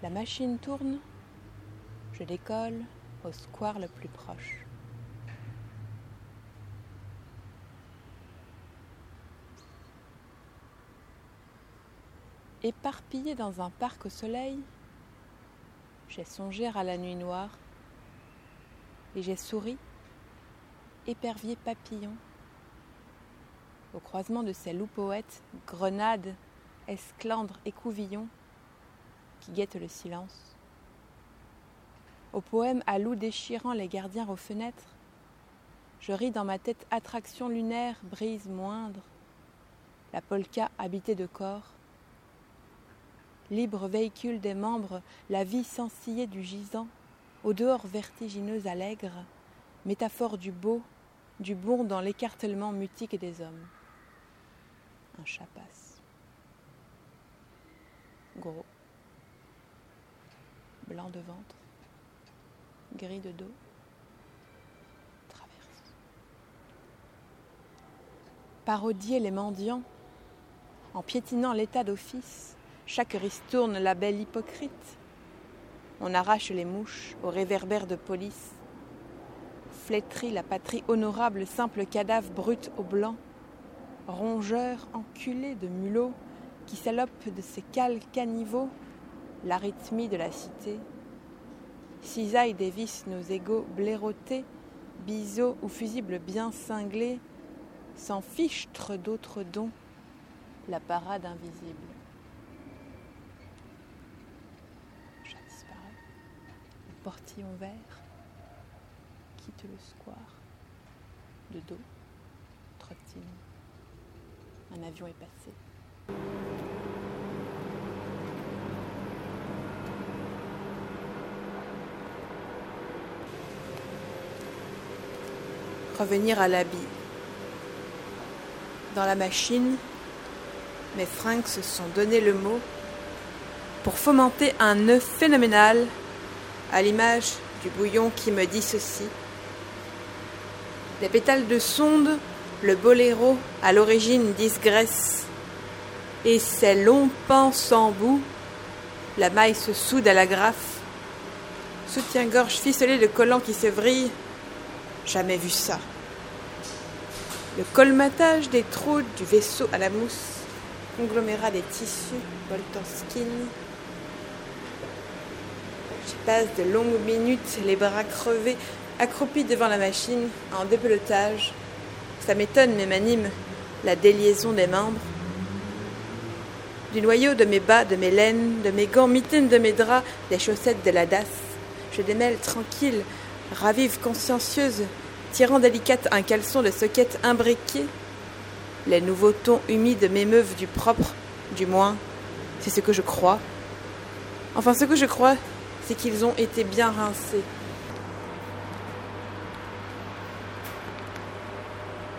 La machine tourne, je décolle au square le plus proche. Éparpillé dans un parc au soleil, j'ai songé à la nuit noire et j'ai souri, épervier papillon, au croisement de ces loups poètes, grenades, esclandres et couvillons qui guettent le silence. Au poème à loups déchirant les gardiens aux fenêtres, je ris dans ma tête attraction lunaire, brise moindre, la polka habitée de corps, libre véhicule des membres, la vie sans du gisant, au dehors vertigineuse allègre, métaphore du beau, du bon dans l'écartèlement mutique des hommes. Un chat passe. Gros. Blanc de ventre. Gris de dos. Traverse. Parodier les mendiants en piétinant l'état d'office chaque ristourne la belle hypocrite. On arrache les mouches au réverbère de police. Flétrit la patrie honorable, simple cadavre brut au blanc. Rongeur enculé de mulots qui salopent de ses cales caniveaux l'arythmie de la cité. Cisaille dévisse nos égaux blairotés, biseaux ou fusibles bien cinglés, sans fichtre d'autres dons, la parade invisible. portillon vert quitte le square. De dos, trottine. Un avion est passé. Revenir à l'habit. Dans la machine, mes fringues se sont donné le mot pour fomenter un nœud phénoménal à l'image du bouillon qui me dit ceci. Des pétales de sonde, le boléro à l'origine disgraisse, et ses longs pans sans bout, la maille se soude à la graffe. Soutien-gorge ficelé de collants qui se vrille, jamais vu ça. Le colmatage des trous du vaisseau à la mousse, conglomérat des tissus, skin, je passe de longues minutes, les bras crevés, accroupis devant la machine, en dépelotage. Ça m'étonne, mais m'anime, la déliaison des membres. Du noyau de mes bas, de mes laines, de mes gants, mitaines de mes draps, des chaussettes de la DAS, je démêle tranquille, ravive consciencieuse, tirant délicate un caleçon de soquette imbriqué. Les nouveaux tons humides m'émeuvent du propre, du moins, c'est ce que je crois. Enfin, ce que je crois, c'est qu'ils ont été bien rincés.